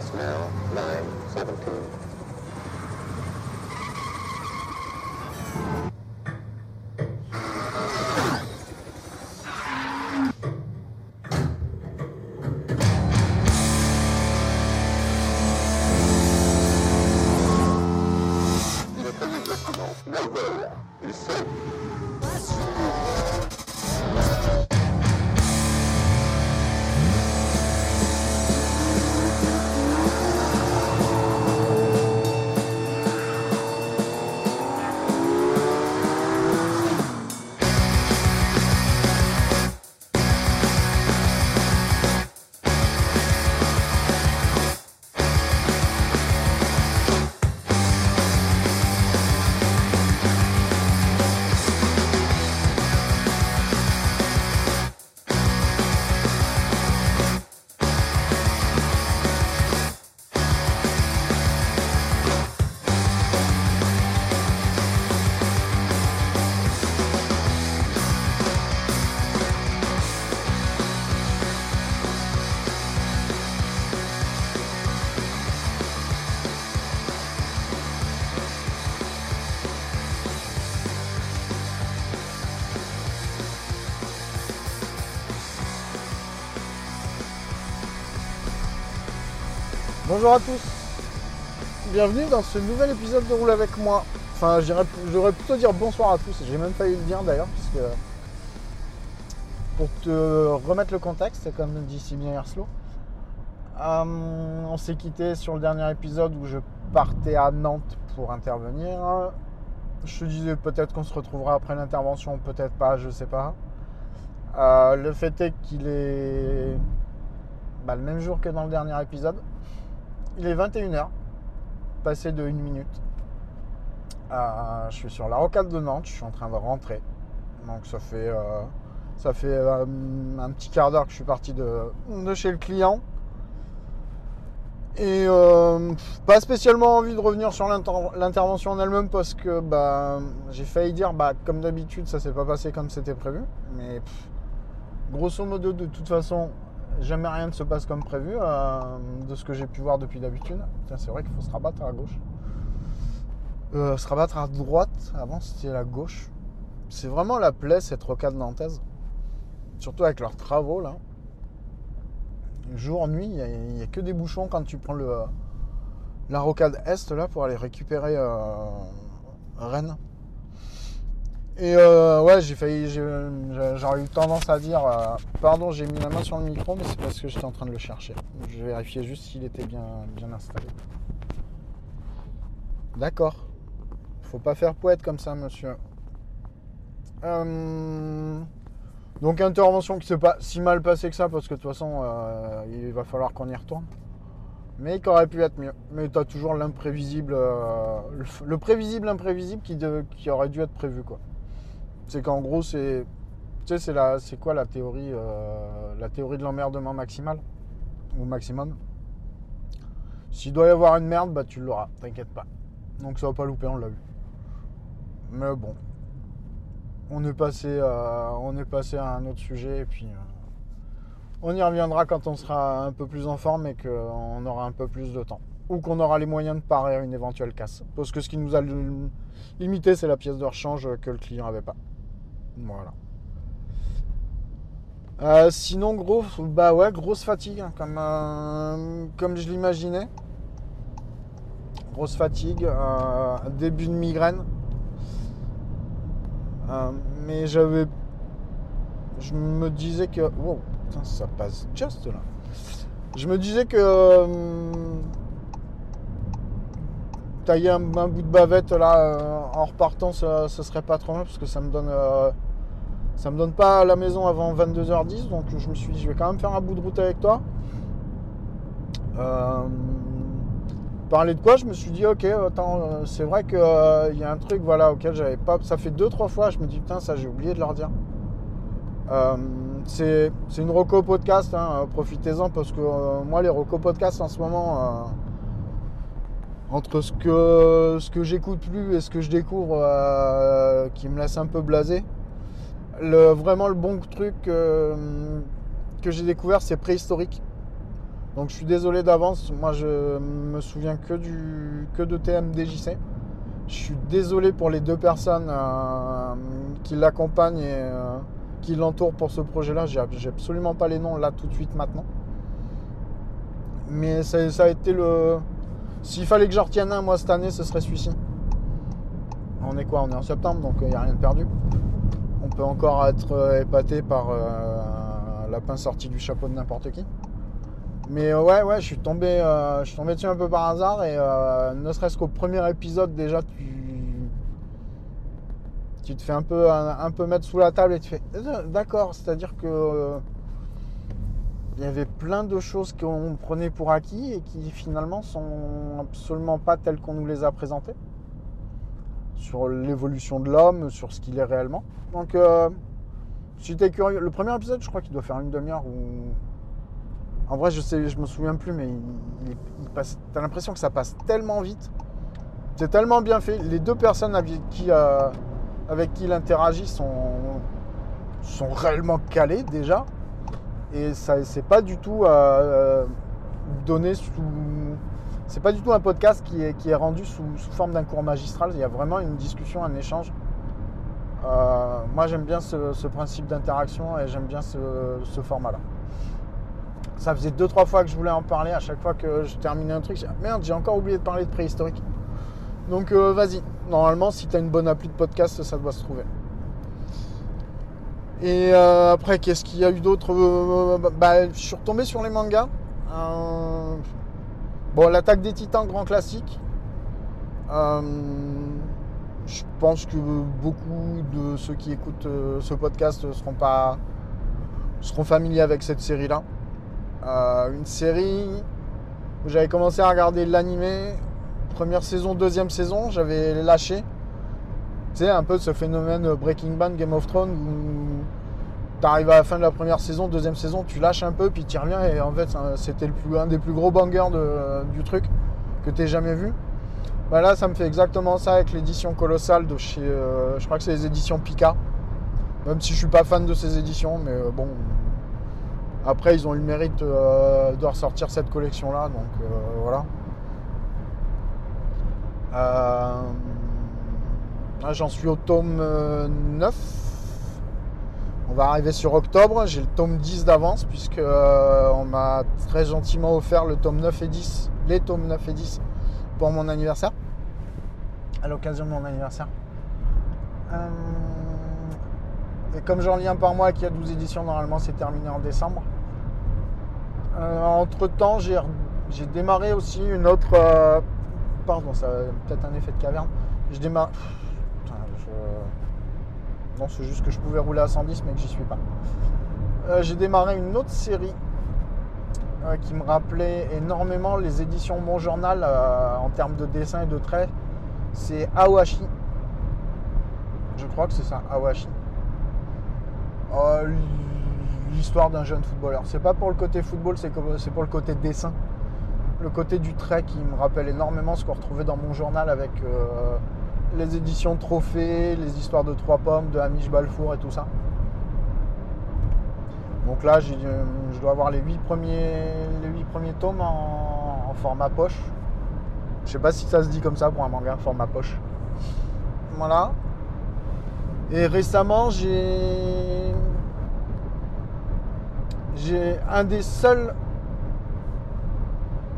It's now Bonjour à tous, bienvenue dans ce nouvel épisode de Roule avec moi. Enfin, j'aurais plutôt dire bonsoir à tous, j'ai même failli le dire d'ailleurs, puisque pour te remettre le contexte, comme dit si bien Erslo, euh, on s'est quitté sur le dernier épisode où je partais à Nantes pour intervenir. Je te disais peut-être qu'on se retrouvera après l'intervention, peut-être pas, je sais pas. Euh, le fait est qu'il est bah, le même jour que dans le dernier épisode. Il est 21h, passé de 1 minute. Euh, je suis sur la rocade de Nantes, je suis en train de rentrer. Donc ça fait, euh, ça fait euh, un petit quart d'heure que je suis parti de, de chez le client. Et pas spécialement envie de revenir sur l'inter- l'intervention en elle-même parce que bah, j'ai failli dire, bah, comme d'habitude, ça s'est pas passé comme c'était prévu. Mais grosso modo, de toute façon, jamais rien ne se passe comme prévu euh, de ce que j'ai pu voir depuis d'habitude. C'est vrai qu'il faut se rabattre à gauche. Euh, se rabattre à droite, avant c'était la gauche. C'est vraiment la plaie cette rocade nantaise. Surtout avec leurs travaux là. Jour, nuit, il n'y a, que des bouchons quand tu prends la rocade est là pour aller récupérer euh, Rennes. Et euh, ouais, j'ai failli, j'aurais eu tendance à dire, euh, pardon, j'ai mis la main sur le micro, mais c'est parce que j'étais en train de le chercher. Je vérifiais juste s'il était bien, bien installé. D'accord. Faut pas faire poète comme ça, monsieur. Euh, Donc intervention qui s'est pas si mal passée que ça, parce que de toute façon, euh, il va falloir qu'on y retourne. Mais qui aurait pu être mieux. Mais tu as toujours l'imprévisible, le, le prévisible imprévisible qui aurait dû être prévu, quoi. C'est qu'en gros, c'est. Tu sais, c'est la- c'est quoi la théorie euh, La théorie de l'emmerdement maximal Ou maximum? S'il doit y avoir une merde, bah tu l'auras, t'inquiète pas. Donc ça va pas louper, on l'a vu. Mais bon. On est passé, euh, on est passé à un autre sujet et puis euh, on y reviendra quand on sera un peu plus en forme et qu'on aura un peu plus de temps. Ou qu'on aura les moyens de parer une éventuelle casse. Parce que ce qui nous a limité, c'est la pièce de rechange que le client avait pas. Voilà. Euh, sinon, gros, bah ouais, grosse fatigue, hein, comme, euh, comme je l'imaginais. Grosse fatigue, euh, début de migraine. Mais j'avais. Je me disais que. Wow, putain, ça passe just là. Je me disais que. tailler un, bout de bavette là en repartant, ça, ça serait pas trop mal parce que ça me donne. Euh, ça me donne pas à la maison avant 22h10, donc je me suis dit, je vais quand même faire un bout de route avec toi. Euh, parler de quoi Je me suis dit, ok, attends, euh, c'est vrai qu'il y a un truc, voilà, auquel j'avais pas. Ça fait deux, trois fois, je me dis, putain, ça j'ai oublié de leur dire. Euh, c'est une reco podcast, hein, euh, profitez-en parce que euh, moi, les reco podcasts en ce moment, euh, entre ce que, ce que j'écoute plus et ce que je découvre, euh, qui me laisse un peu blasé, le, vraiment le bon truc euh, que j'ai découvert, c'est préhistorique. Donc je suis désolé d'avance, moi je me souviens que, du, de TMDJC. Je suis désolé pour les deux personnes euh, qui l'accompagnent et euh, qui l'entourent pour ce projet-là. J'ai absolument pas les noms là tout de suite maintenant. Mais ça, ça a été le. S'il fallait que j'en retienne un, moi cette année, ce serait celui-ci. On est quoi? On est en septembre, donc il n'y a rien de perdu. On peut encore être euh, épaté par la pince sortie du chapeau de n'importe qui. Mais euh, ouais, ouais, je suis tombé, euh, je suis tombé dessus un peu par hasard et euh, ne serait-ce qu'au premier épisode déjà, tu, te fais un peu, mettre sous la table et tu fais d'accord, c'est-à-dire que il y avait plein de choses qu'on prenait pour acquis et qui finalement sont absolument pas telles qu'on nous les a présentées sur l'évolution de l'homme, sur ce qu'il est réellement. Donc, si tu es curieux, le premier épisode, je crois qu'il doit faire une demi-heure ou en vrai, je sais, je me souviens plus, mais il, passe. T'as l'impression que ça passe tellement vite. C'est tellement bien fait. Les deux personnes avec qui, euh, il interagit sont, sont réellement calées déjà. Et ça, c'est pas du tout euh, donné sous. C'est pas du tout un podcast qui est, qui est rendu sous, forme d'un cours magistral. Il y a vraiment une discussion, un échange. Euh, moi, j'aime bien ce, principe d'interaction et j'aime bien ce format-là. Ça faisait deux trois fois que je voulais en parler. À chaque fois que je terminais un truc, je merde, j'ai encore oublié de parler de préhistorique. Donc euh, vas-y. Normalement, si tu as une bonne appli de podcast, ça doit se trouver. Et euh, après, qu'est-ce qu'il y a eu d'autre? Bah, Je suis retombé sur les mangas. Bon, l'attaque des titans, grand classique. je pense que beaucoup de ceux qui écoutent ce podcast seront pas seront familiers avec cette série-là. Euh, une série où j'avais commencé à regarder l'animé. Première saison, deuxième saison, j'avais lâché. Tu sais, un peu ce phénomène Breaking Bad, Game of Thrones où tu arrives à la fin de la première saison, deuxième saison, tu lâches un peu, puis tu reviens. Et en fait, c'était un des plus gros bangers du truc que tu jamais vu. Bah là, ça me fait exactement ça avec l'édition colossale de chez. Euh, je crois que c'est les éditions Pika. Même si je suis pas fan de ces éditions, mais euh, bon, après, ils ont eu le mérite euh, de ressortir cette collection-là, donc voilà. Euh, j'en suis au tome 9. On va arriver sur octobre. J'ai le tome 10 d'avance, puisque on m'a très gentiment offert le tome 9 et 10, les tomes 9 et 10 pour mon anniversaire. À l'occasion de mon anniversaire. Et comme j'en lis un par mois qui a 12 éditions, normalement c'est terminé en décembre. Euh, entre temps, j'ai démarré aussi une autre. Euh, pardon, ça peut-être un effet de caverne. Je. Non, c'est juste que je pouvais rouler à 110 mais que j'y suis pas. Euh, j'ai démarré une autre série qui me rappelait énormément les éditions Mon Journal en termes de dessin et de traits. C'est Awashi. Je crois que c'est ça, Awashi l'histoire d'un jeune footballeur. C'est pas pour le côté football, c'est pour le côté dessin. Le côté du trait qui me rappelle énormément ce qu'on retrouvait dans mon journal avec euh, les éditions trophées, les histoires de trois pommes, de Hamish Balfour et tout ça. Donc là, euh, je dois avoir les huit premiers, les premiers tomes en, format poche. Je sais pas si ça se dit comme ça pour un manga, format poche. Voilà. Et récemment, j'ai j'ai un des seuls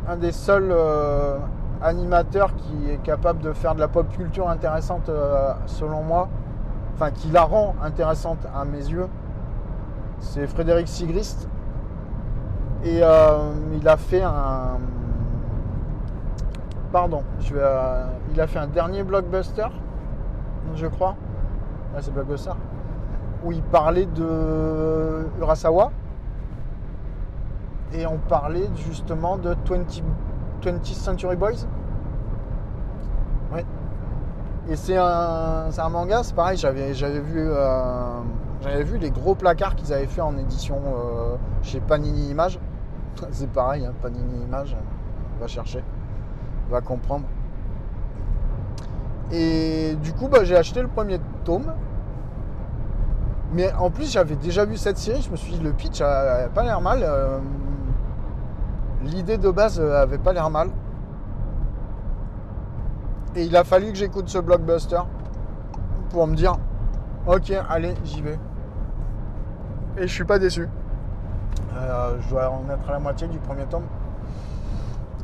un des seuls euh, animateurs qui est capable de faire de la pop culture intéressante euh, selon moi, enfin qui la rend intéressante à mes yeux, c'est Frédéric Sigrist. Et euh, il a fait un. Pardon, je vais, il a fait un dernier blockbuster, je crois. c'est blockbuster. Où il parlait de Urasawa et on parlait justement de 20, 20th Century Boys. Oui. Et c'est un, un, manga, c'est pareil, j'avais, vu, euh, vu les gros placards qu'ils avaient fait en édition euh, chez Panini Images. C'est pareil, hein, Panini Images, on va chercher, va comprendre. Et du coup, bah, j'ai acheté le premier tome. Mais en plus, j'avais déjà vu cette série, je me suis dit, le pitch a, pas l'air mal. Euh, l'idée de base euh, avait pas l'air mal. Et il a fallu que j'écoute ce blockbuster pour me dire ok, allez, j'y vais. Et je suis pas déçu. Euh, je dois en être à la moitié du premier tome.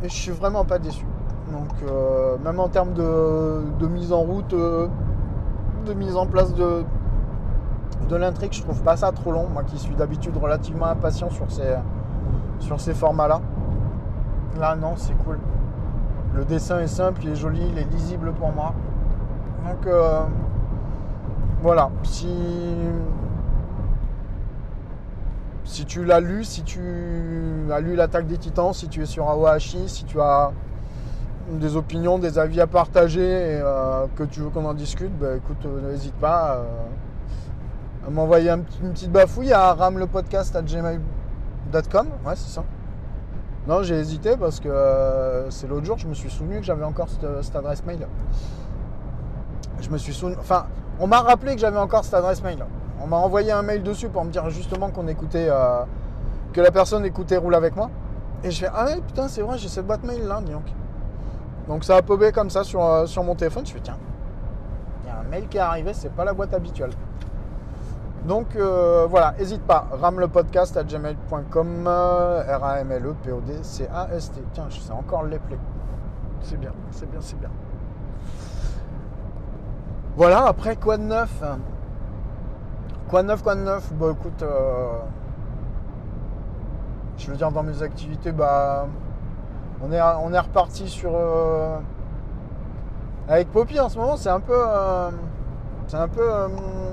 Et je suis vraiment pas déçu. Donc euh, même en termes de, mise en route, de mise en place de, l'intrigue, je trouve pas ça trop long. Moi qui suis d'habitude relativement impatient sur ces, sur ces formats-là. Là non, c'est cool. Le dessin est simple, il est joli, il est lisible pour moi. Donc euh, voilà, si si tu l'as lu, si tu as lu l'attaque des titans, si tu es sur Awashi, si tu as des opinions, des avis à partager et euh, que tu veux qu'on en discute, bah, écoute, euh, n'hésite pas à m'envoyer une petite bafouille à ramlepodcast.gmail.com. Ouais, c'est ça. Non, j'ai hésité parce que euh, c'est l'autre jour, je me suis souvenu que j'avais encore cette, cette adresse mail. Je me suis souvenu. Enfin, on m'a rappelé que j'avais encore cette adresse mail. On m'a envoyé un mail dessus pour me dire justement qu'on écoutait. euh, que la personne écoutait Roule avec moi. Et je fais Ah ouais, putain, c'est vrai, j'ai cette boîte mail là, donc. Ça a popé comme ça sur, euh, sur mon téléphone. Je fais Tiens, il y a un mail qui est arrivé, c'est pas la boîte habituelle. Donc euh, voilà, n'hésite pas, ramlepodcast à gmail.com, R-A-M-L-E-P-O-D-C-A-S-T. Tiens, je sais encore l'épeler. C'est bien, c'est bien, c'est bien. Voilà, après quoi de neuf? Quoi de neuf, quoi de neuf? Bah écoute, euh, je veux dire dans mes activités, bah on est, on est reparti sur... euh, avec Poppy en ce moment, c'est un peu... c'est un peu euh,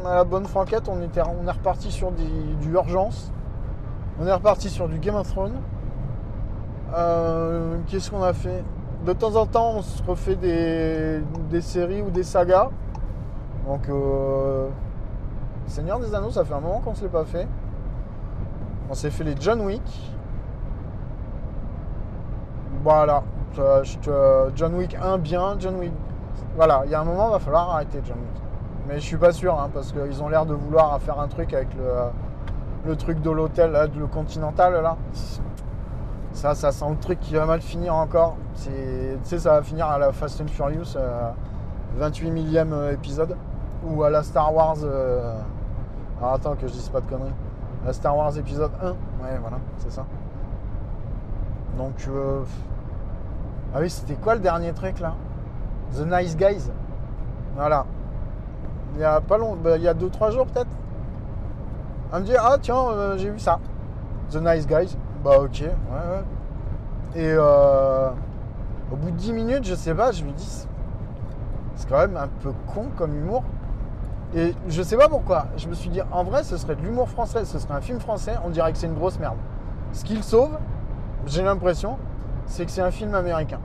à la bonne franquette, on, était, on est reparti sur du urgence. On est reparti sur du Game of Thrones. Euh, Qu'est-ce qu'on a fait? De temps en temps, on se refait des, des séries ou des sagas. Donc, euh, Seigneur des Anneaux, ça fait un moment qu'on ne se l'est pas fait. On s'est fait les John Wick. Voilà. John Wick 1 bien, John Wick. Voilà, il y a un moment, il va falloir arrêter John Wick. Mais je suis pas sûr, hein, parce qu'ils ont l'air de vouloir faire un truc avec le, truc de l'hôtel, le Continental, là. Ça, ça sent le truc qui va mal finir encore. Tu sais, ça va finir à la Fast and Furious, euh, 28 millième euh, épisode. Ou à la Star Wars. euh, Alors attends que je dise pas de conneries. La Star Wars épisode 1. Ouais, voilà, c'est ça. Donc. euh, Ah oui, c'était quoi le dernier truc là? The Nice Guys? Voilà. Il y a pas long, bah, il y a 2-3 jours peut-être. Elle me dit Ah tiens, euh, j'ai vu ça. The Nice Guys. Bah ok, ouais, ouais. Et euh, au bout de 10 minutes, je sais pas, je me dis c'est- quand même un peu con comme humour. Et je sais pas pourquoi. Je me suis dit en vrai, ce serait de l'humour français, ce serait un film français, on dirait que c'est une grosse merde. Ce qu'il sauve, j'ai l'impression, c'est que c'est un film américain.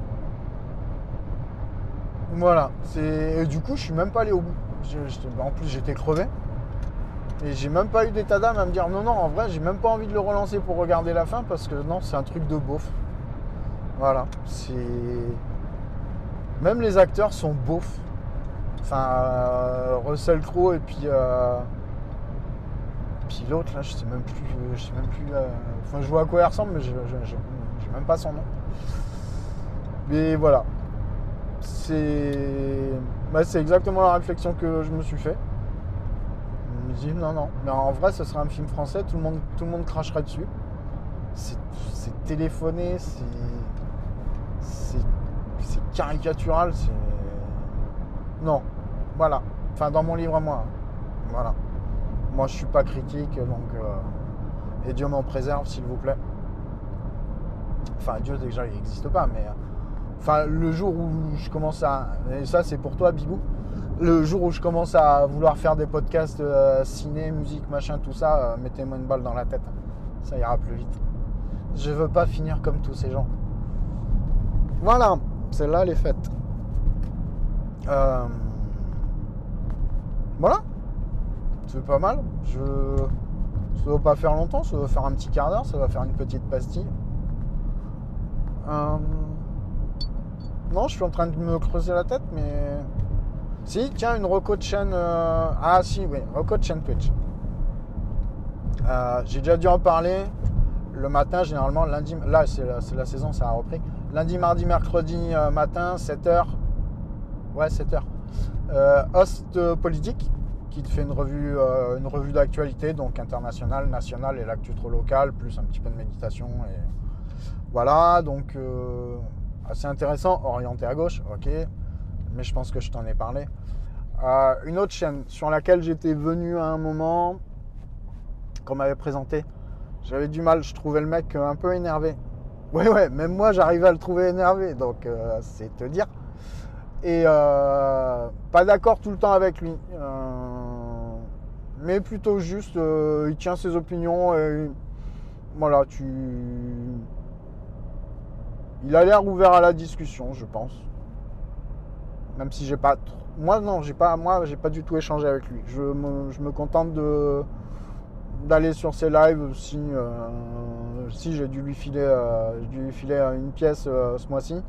Voilà. Et du coup, je suis même pas allé au bout. En plus, j'étais crevé. Et j'ai même pas eu d'état d'âme à me dire non, non, en vrai, j'ai même pas envie de le relancer pour regarder la fin parce que non, c'est un truc de beauf. Voilà. C'est. Même les acteurs sont beaufs. Enfin, euh, Russell Crowe et puis. euh, Puis l'autre, là, je sais même plus. Je sais même plus. euh, Enfin, je vois à quoi il ressemble, mais j'ai même pas son nom. Mais voilà. C'est. bah, exactement la réflexion que je me suis fait. Je me dis non, non. Mais en vrai, ce serait un film français, tout le monde, tout le monde cracherait dessus. C'est téléphoné, c'est. Caricatural, c'est. Non. Voilà. Enfin, dans mon livre à moi. hein. Voilà. Moi, je suis pas critique, donc. euh, Et Dieu m'en préserve, s'il vous plaît. Enfin, Dieu, déjà, il n'existe pas, mais. Enfin, le jour où je commence à. Et ça, c'est pour toi, Bibou. Le jour où je commence à vouloir faire des podcasts euh, ciné, musique, machin, tout ça, euh, mettez-moi une balle dans la tête. Ça ira plus vite. Je veux pas finir comme tous ces gens. Voilà, celle-là, elle est faite. Euh, Voilà. C'est pas mal. Je... Ça va pas faire longtemps, ça va faire un petit quart d'heure, ça va faire une petite pastille. Euh, Non, je suis en train de me creuser la tête, mais. Si, tiens, une reco de chaîne. euh, Ah, si, oui, reco de chaîne Twitch. Euh, J'ai déjà dû en parler. le matin, généralement, lundi, là c'est la, saison, ça a repris. Lundi, mardi, mercredi euh, matin, 7h. Ouais, 7h. Euh, Host politique, qui te fait une revue, d'actualité, donc internationale, nationale et l'actu trop local, plus un petit peu de méditation. Voilà, donc assez intéressant, orienté à gauche, ok, mais je pense que je t'en ai parlé. Euh, une autre chaîne sur laquelle j'étais venu à un moment, qu'on m'avait présenté, j'avais du mal, je trouvais le mec un peu énervé. Ouais, ouais, même moi j'arrivais à le trouver énervé, donc euh, c'est te dire. Et euh, pas d'accord tout le temps avec lui. Euh, mais plutôt juste, euh, il tient ses opinions et voilà, tu. Il a l'air ouvert à la discussion, je pense. Même si j'ai pas. Moi non, j'ai pas. Moi, j'ai pas du tout échangé avec lui. Je me, contente de d'aller sur ses lives si euh, j'ai dû lui filer euh, dû lui filer une pièce euh, ce mois-ci.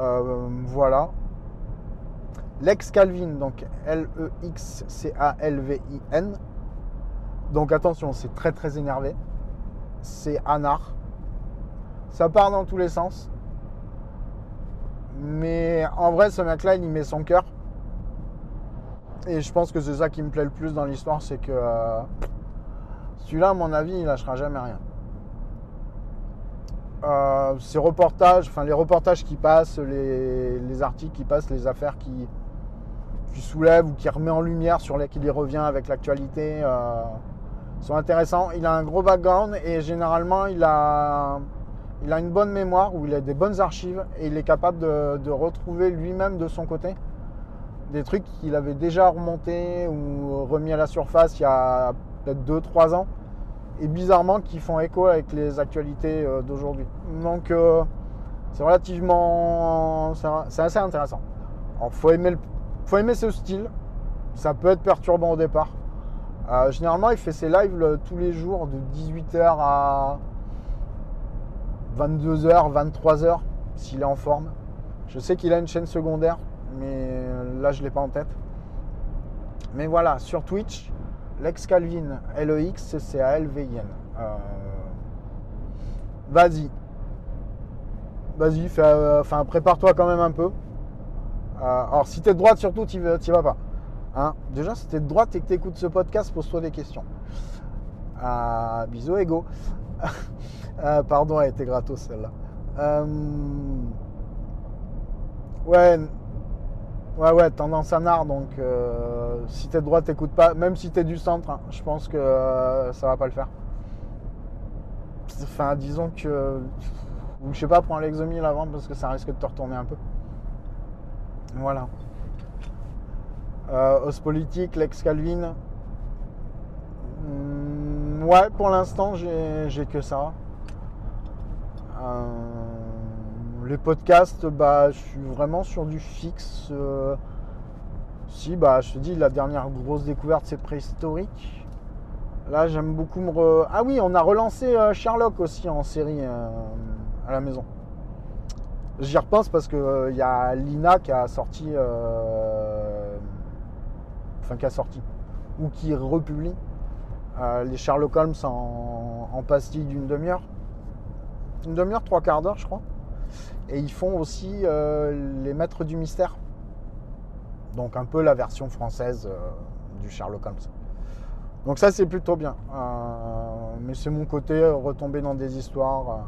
Euh, voilà. Lex Calvin, donc L-E-X-C-A-L-V-I-N. Donc attention, c'est très très énervé. C'est anard. Ça part dans tous les sens. Mais en vrai, ce mec-là, il y met son cœur. Et je pense que c'est ça qui me plaît le plus dans l'histoire, c'est que euh, celui-là, à mon avis, il lâchera jamais rien. Euh, ces reportages, enfin les reportages qui passent, les, les articles qui passent, les affaires qui, qui soulève ou qui remet en lumière, sur lesquels il revient avec l'actualité, euh, sont intéressants. Il a un gros background et généralement il a, il a une bonne mémoire ou il a des bonnes archives et il est capable de, retrouver lui-même de son côté des trucs qu'il avait déjà remontés ou remis à la surface il y a peut-être 2-3 ans et bizarrement qui font écho avec les actualités euh, d'aujourd'hui. Donc euh, c'est relativement, c'est assez intéressant. Alors faut aimer, faut aimer ce style. Ça peut être perturbant au départ. Euh, généralement, il fait ses lives tous les jours de 18h à 22h, 23h s'il est en forme. Je sais qu'il a une chaîne secondaire, mais là je l'ai pas en tête. Mais voilà, sur Twitch, Lex Calvin, L-E-X-C-A-L-V-I-N. Euh, Vas-y. Vas-y, euh, prépare-toi quand même un peu. Euh, alors, si t'es de droite, surtout, t'y vas, pas. Hein Déjà, si t'es de droite et que t'écoutes ce podcast, pose-toi des questions. Euh, bisous, ego. Euh, pardon, elle était gratos celle-là. Euh, ouais, ouais, ouais, tendance à nard. Donc, euh, si t'es de droite, t'écoutes pas. Même si t'es du centre, hein, je pense que euh, ça va pas le faire. Enfin, disons que. Ou je sais pas, prends l'exomil avant parce que ça risque de te retourner un peu. Voilà. Euh, Os politique, Lex Calvin. Hmm, ouais, pour l'instant, j'ai que ça. Euh, les podcasts, bah, je suis vraiment sur du fixe. euh, si, bah, je te dis, la dernière grosse découverte, c'est préhistorique. Là, j'aime beaucoup me. re- Ah oui, on a relancé euh, Sherlock aussi en série à la maison. J'y repense parce que il y a Lina qui a sorti. Enfin, qui a sorti. Ou qui republie euh, les Sherlock Holmes en, en pastille d'une demi-heure. Une demi-heure, trois quarts d'heure, je crois. Et ils font aussi euh, les Maîtres du Mystère. Donc un peu la version française euh, du Sherlock Holmes. Donc ça c'est plutôt bien. Mais c'est mon côté retomber dans des histoires.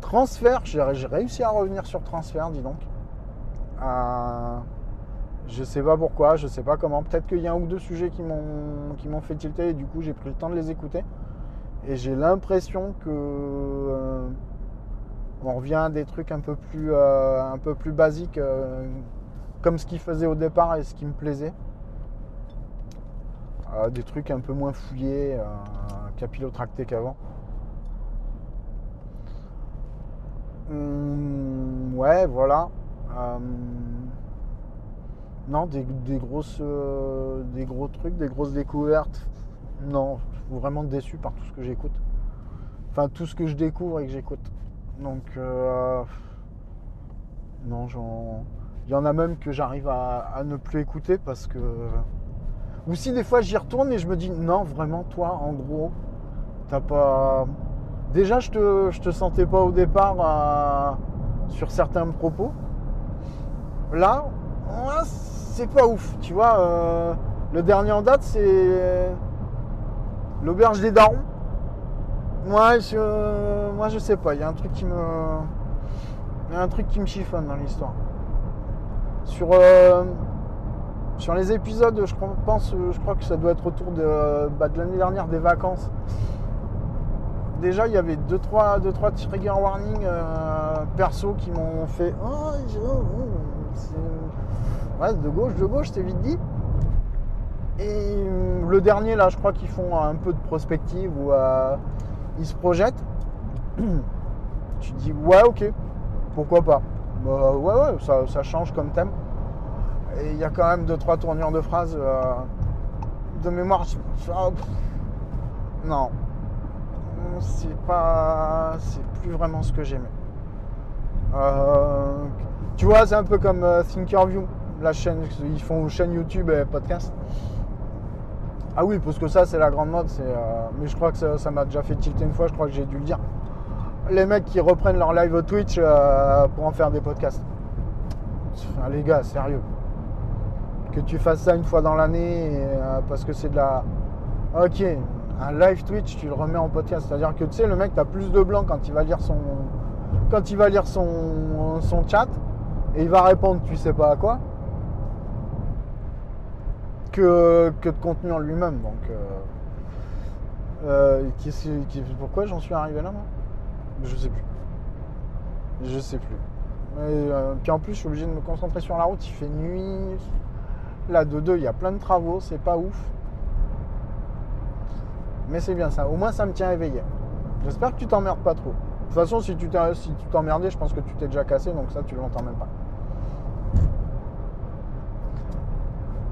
Transfert, j'ai réussi à revenir sur transfert, dis donc. Je sais pas pourquoi, je sais pas comment. Peut-être qu'il y a un ou deux sujets qui m'ont qui m'ont fait tilter et du coup j'ai pris le temps de les écouter. Et j'ai l'impression que euh, on revient à des trucs un peu plus, euh, un peu plus basiques, euh, comme ce qu'il faisait au départ et ce qui me plaisait. Des trucs un peu moins fouillés, capillotractés qu'avant. Hum, ouais, voilà. Euh, non, des, grosses, euh, des gros trucs, des grosses découvertes. Non, vraiment déçu par tout ce que j'écoute. Enfin, tout ce que je découvre et que j'écoute. Donc, euh, non, il y en a même que j'arrive à, ne plus écouter parce que. Ou si des fois j'y retourne et je me dis, non, vraiment, toi, en gros, T'as pas. Déjà, je te, te sentais pas au départ sur certains propos. Là, c'est pas ouf. Tu vois, euh, le dernier en date, c'est l'auberge des darons. Moi, je, moi, sais pas. Il y a un truc qui me, un truc qui me chiffonne dans l'histoire. Sur, euh, sur les épisodes, je pense, je crois que ça doit être autour de, bah, de l'année dernière des vacances. Déjà, il y avait 2-3 deux, trois trigger warnings euh, perso qui m'ont fait Oh, oh, ouais, de gauche, de gauche, c'est vite dit. Et euh, le dernier, là, je crois qu'ils font un peu de prospective où euh, ils se projettent. tu dis Ouais, ok, pourquoi pas. Bah, ouais, ouais, ça, ça change comme thème. Et il y a quand même 2-3 tournures de phrases euh, de mémoire. pff, non, c'est pas. C'est plus vraiment ce que j'aimais. Tu vois, c'est un peu comme Thinkerview, la chaîne, ils font chaîne YouTube et podcast. Ah oui, parce que ça, c'est la grande mode. euh, mais je crois que ça m'a déjà fait tilter une fois, je crois que j'ai dû le dire. Les mecs qui reprennent leur live au Twitch euh, pour en faire des podcasts. Les gars, sérieux. Que tu fasses ça une fois dans l'année euh, parce que c'est de la. Ok, un live Twitch, tu le remets en podcast. C'est-à-dire que tu sais, le mec, t'as plus de blanc quand il va lire son. Quand il va lire son, son chat et il va répondre tu sais pas à quoi que, de contenu en lui-même. Donc, euh, euh, qu'est- pourquoi j'en suis arrivé là, moi? Je sais plus. Je sais plus. Et, euh, puis en plus, je suis obligé de me concentrer sur la route. Il fait nuit. Là, de deux, il y a plein de travaux. C'est pas ouf. Mais c'est bien ça. Au moins, ça me tient éveillé. J'espère que tu t'emmerdes pas trop. De toute façon, si tu t'es- si t'emmerdais, je pense que tu t'es déjà cassé. Donc ça, tu l'entends même pas.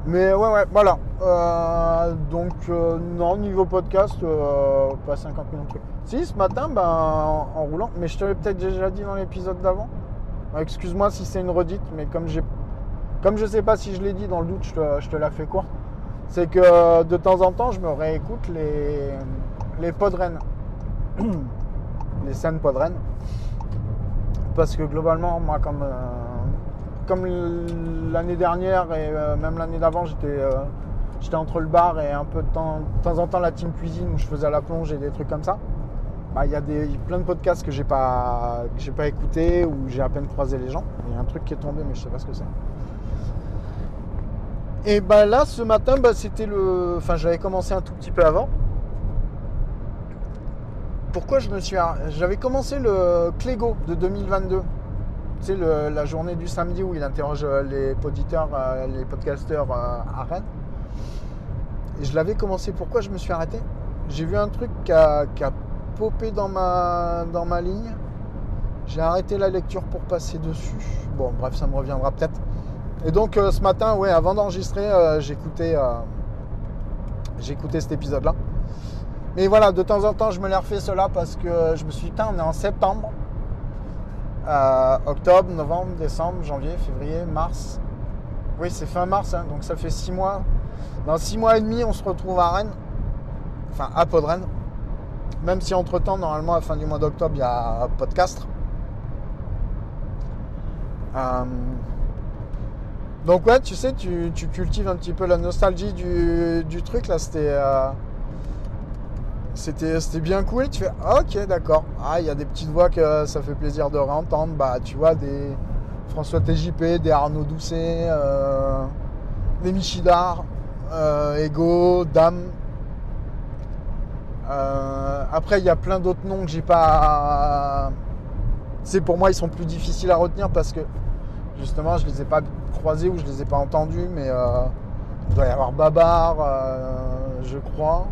Mais ouais, ouais, voilà. Euh, donc, euh, non, niveau podcast, euh, pas 50 millions de trucs. Si, ce matin, ben, en, roulant, mais je te l'ai peut-être déjà dit dans l'épisode d'avant. Euh, Excuse-moi si c'est une redite, mais comme comme je sais pas si je l'ai dit dans le doute, je te, je te la fais courte. C'est que euh, de temps en temps, je me réécoute les, les podrennes. les scènes podrennes. Parce que globalement, moi, comme, comme l'année dernière et euh, même l'année d'avant, j'étais euh, j'étais entre le bar et un peu de temps, de temps en temps la team cuisine où je faisais la plonge et des trucs comme ça. Bah, Il y a des, plein de podcasts que j'ai pas, pas écouté ou j'ai à peine croisé les gens. Il y a un truc qui est tombé, mais je sais pas ce que c'est. Et bah là, ce matin, bah, c'était le. Enfin, j'avais commencé un tout petit peu avant. Pourquoi je me suis. J'avais commencé le Clégo de 2022. Tu sais, la journée du samedi où il interroge euh, les poditeurs, euh, les podcasteurs euh, à Rennes. Et je l'avais commencé. Pourquoi je me suis arrêté? J'ai vu un truc qui a, popé dans ma, ligne. J'ai arrêté la lecture pour passer dessus. Bon, bref, ça me reviendra peut-être. Et donc ce matin, ouais, avant d'enregistrer, j'écoutais, j'écoutais cet épisode-là. Mais voilà, de temps en temps, je me l'ai refait cela parce que je me suis dit, on est en septembre. Euh, octobre, novembre, décembre, janvier, février, mars. Oui, c'est fin mars, hein, donc ça fait six mois. Dans six mois et demi, on se retrouve à Rennes. Enfin, à Podrennes. Même si entre-temps, normalement, à fin du mois d'octobre, il y a podcast. Euh, donc ouais, tu sais, tu, cultives un petit peu la nostalgie du, du truc. Là, c'était... euh, c'était, bien cool. Tu fais ah, ok, d'accord. Ah, il y a des petites voix que ça fait plaisir de réentendre. Bah, tu vois, des François TJP, des Arnaud Doucet, euh, des Michidar, euh, Ego, Dame. Euh, après, il y a plein d'autres noms que j'ai pas. C'est pour moi, ils sont plus difficiles à retenir parce que justement, je les ai pas croisés ou je les ai pas entendus. Mais euh, il doit y avoir Babar, euh, je crois.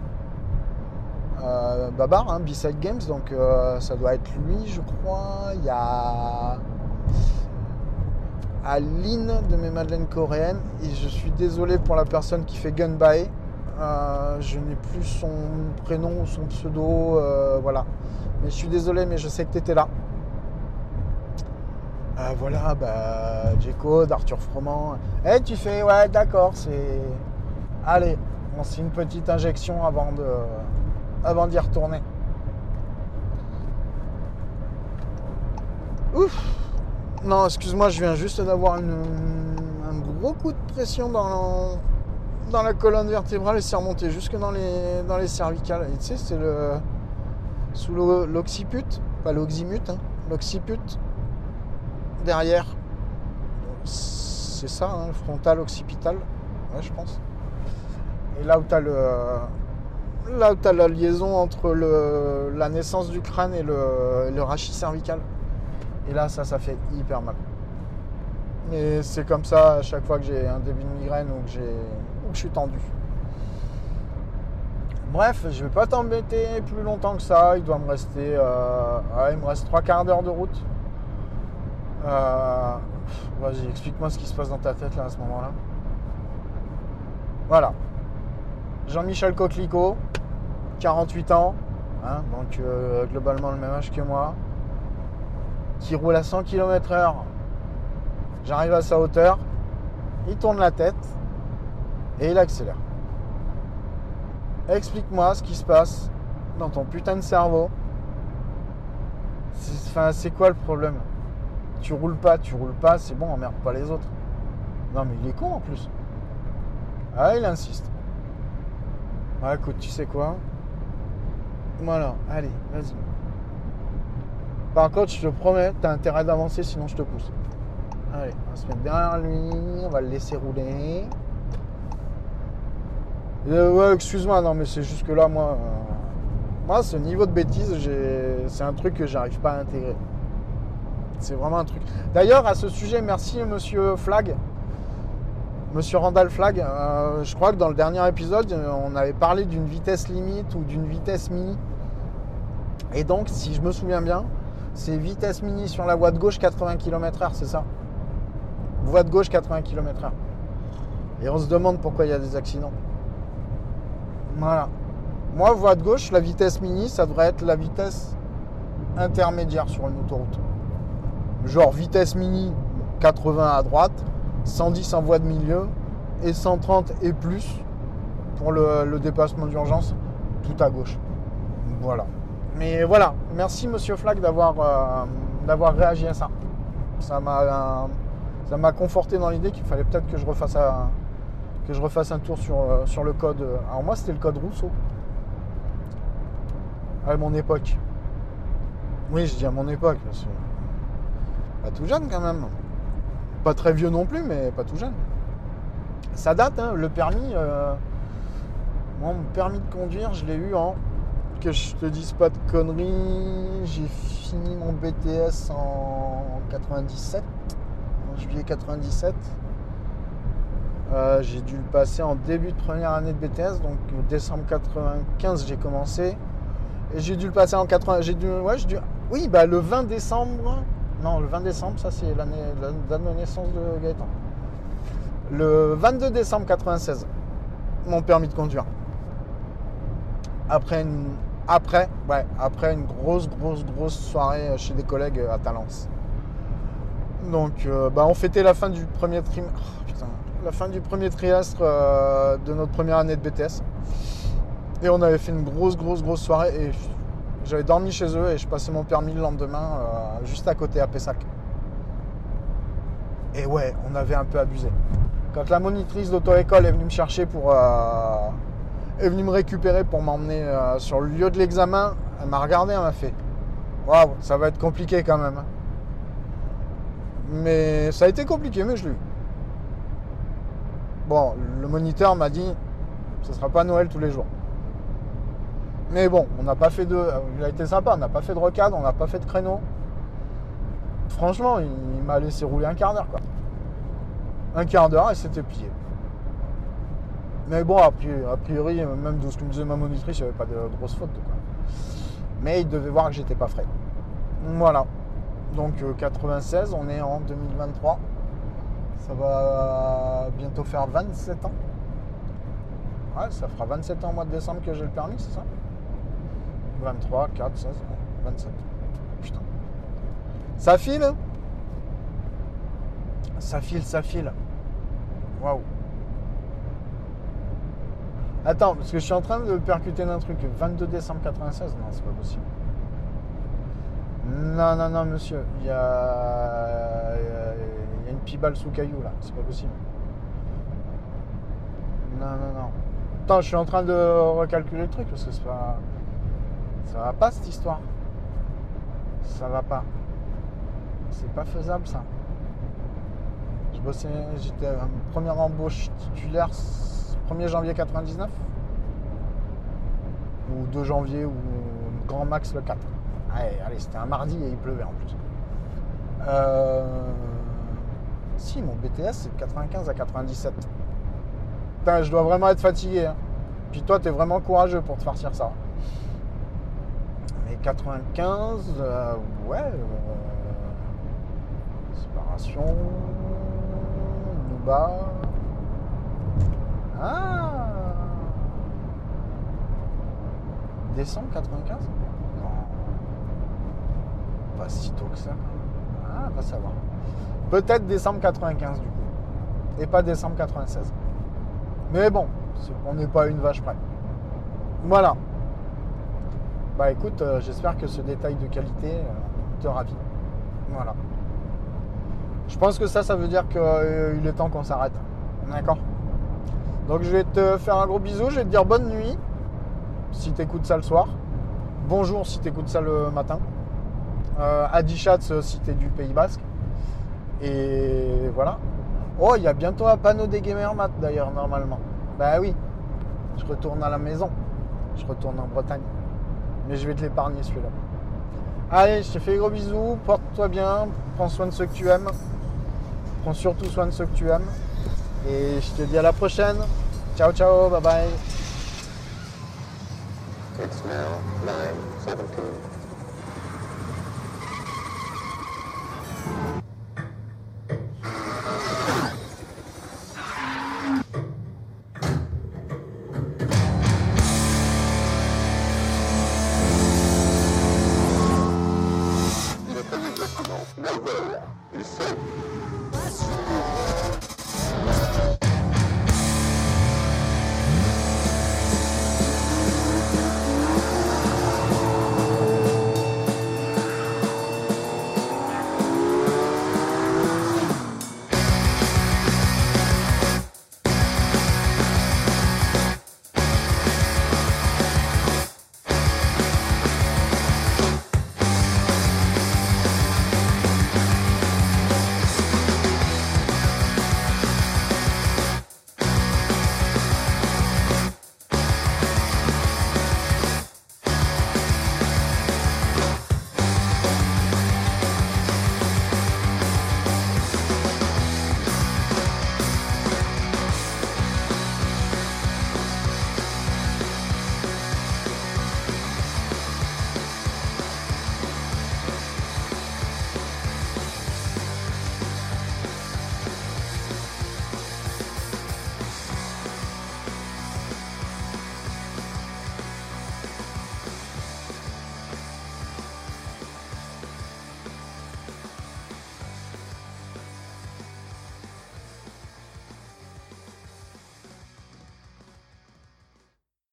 Euh, Babar, hein, B-Side Games, donc euh, ça doit être lui, je crois. Il y a Aline de mes madeleines coréennes, et je suis désolé pour la personne qui fait Gunbae. Euh, je n'ai plus son prénom ou son pseudo, euh, voilà. Mais je suis désolé, mais je sais que tu étais là. Euh, voilà, bah, J-Code, Arthur Froment. Eh, tu fais, ouais, d'accord, c'est. Allez, on une petite injection avant de, avant d'y retourner. Ouf Non, excuse-moi, je viens juste d'avoir un gros coup de pression dans, dans la colonne vertébrale et c'est remonté jusque dans les, dans les cervicales. Et tu sais, c'est le. sous l'occiput, pas l'oxymute, hein, l'occiput derrière. C'est ça, le frontal occipital, ouais, je pense. Et là où tu as le. Là où tu as la liaison entre la naissance du crâne et le, rachis cervical. Et là, ça, ça fait hyper mal. Et c'est comme ça à chaque fois que j'ai un début de migraine ou que, j'ai, ou que je suis tendu. Bref, je vais pas t'embêter plus longtemps que ça. Il doit me rester. euh, il me reste trois quarts d'heure de route. Euh, vas-y, explique-moi ce qui se passe dans ta tête là à ce moment-là. Voilà. Jean-Michel Coquelicot, 48 ans, hein, donc euh, globalement le même âge que moi, qui roule à 100 km/h. J'arrive à sa hauteur, il tourne la tête et il accélère. Explique-moi ce qui se passe dans ton putain de cerveau. C'est quoi le problème? Tu roules pas, tu roules pas, c'est bon, emmerde pas les autres. Non mais il est con en plus. Ah, il insiste. Ah, écoute, tu sais quoi? Voilà, allez, vas-y. Par contre, je te promets, t'as intérêt d'avancer, sinon je te pousse. Allez, on va se mettre derrière lui, on va le laisser rouler. Euh, ouais, excuse-moi, non, mais c'est juste que là, moi, euh, moi, ce niveau de bêtise, c'est un truc que j'arrive pas à intégrer. C'est vraiment un truc. D'ailleurs, à ce sujet, merci Monsieur Flag, Monsieur Randall Flag. euh, je crois que dans le dernier épisode, euh, on avait parlé d'une vitesse limite ou d'une vitesse mini. Et donc, si je me souviens bien, c'est vitesse mini sur la voie de gauche 80 km/h, c'est ça? Voie de gauche 80 km/h. Et on se demande pourquoi il y a des accidents. Voilà. Moi, voie de gauche, la vitesse mini, ça devrait être la vitesse intermédiaire sur une autoroute. Genre vitesse mini 80 à droite, 110 en voie de milieu et 130 et plus pour le, dépassement d'urgence tout à gauche. Voilà. Mais voilà, merci Monsieur d'avoir euh, d'avoir réagi à ça. Ça m'a euh, ça m'a conforté dans l'idée qu'il fallait peut-être que je refasse un, que je refasse un tour sur, euh, sur le code. Alors moi c'était le code Rousseau. À mon époque. Oui, je dis à mon époque, parce que pas tout jeune quand même. Pas très vieux non plus, mais pas tout jeune. Ça date, hein, le permis. euh, Moi, mon permis de conduire, je l'ai eu en. Que je te dise pas de conneries. J'ai fini mon BTS en 97. En juillet 97. Euh, j'ai dû le passer en début de première année de BTS, donc décembre 95 j'ai commencé. Et j'ai dû le passer en 80. J'ai dû, ouais, dû, oui, bah le 20 décembre. Non, le 20 décembre, ça c'est l'année, de naissance de Gaëtan. Le 22 décembre 96, mon permis de conduire. Après une, grosse, grosse, grosse soirée chez des collègues à Talence. Donc, euh, bah, on fêtait la fin du premier premier trimestre euh, de notre première année de BTS. Et on avait fait une grosse, grosse, grosse soirée. Et j'avais dormi chez eux et je passais mon permis le lendemain, euh, juste à côté à Pessac. Et ouais, on avait un peu abusé. Quand la monitrice d'auto-école est venue me chercher pour. euh, est venue me récupérer pour m'emmener euh, sur le lieu de l'examen, elle m'a regardé, elle m'a fait Waouh, ça va être compliqué quand même. hein. Mais ça a été compliqué, mais je l'ai eu. Bon, le moniteur m'a dit ce sera pas Noël tous les jours. Mais bon, on n'a pas fait de. Il a été sympa, on n'a pas fait de recade, on n'a pas fait de créneau. Franchement, il, m'a laissé rouler un quart d'heure, quoi. Un quart d'heure et c'était plié. Mais bon, a priori, même de ce que me disait ma monitrice, il n'y avait pas de grosse faute. Mais il devait voir que j'étais pas frais. Voilà. Donc euh, 96, on est en 2023. Ça va bientôt faire 27 ans. Ouais, ça fera 27 ans au mois de décembre que j'ai le permis, c'est ça? 23, 4, 16, 27. Putain. Ça file hein? Ça file, ça file. Waouh. Attends, parce que je suis en train de percuter d'un truc. 22 décembre 96 Non, c'est pas possible. Non, non, non, monsieur. Il y a, il y a une pibale sous caillou là. C'est pas possible. Non, non, non. Attends, je suis en train de recalculer le truc parce que c'est pas. Ça va pas cette histoire. Ça va pas. C'est pas faisable ça. Je bossais, j'étais première embauche titulaire 1er janvier 99 ou 2 janvier ou grand max le 4. Allez, allez c'était un mardi et il pleuvait en plus. Euh, Si, mon BTS c'est de 95 à 97. Putain, je dois vraiment être fatigué. hein. Puis toi, t'es vraiment courageux pour te farcir ça. Mais 95, euh, ouais. euh, séparation. Nouba. Ah Décembre 95 Non. Pas si tôt que ça. Ah, va savoir. Peut-être décembre 95 du coup. Et pas décembre 96. Mais bon, on n'est pas une vache près. Voilà. Bah écoute, euh, j'espère que ce détail de qualité euh, te ravit. Voilà. Je pense que ça, ça veut dire qu'il est temps qu'on s'arrête. D'accord? Donc je vais te faire un gros bisou, je vais te dire bonne nuit si tu écoutes ça le soir. Bonjour si tu écoutes ça le matin. Euh, Adichat si tu es du Pays Basque. Et voilà. Oh, il y a bientôt un panneau des gamers mat d'ailleurs, normalement. Bah oui, je retourne à la maison. Je retourne en Bretagne mais je vais te l'épargner celui-là. Allez, je te fais gros bisous, porte-toi bien, prends soin de ceux que tu aimes, prends surtout soin de ceux que tu aimes, et je te dis à la prochaine. Ciao, ciao, bye bye. It's now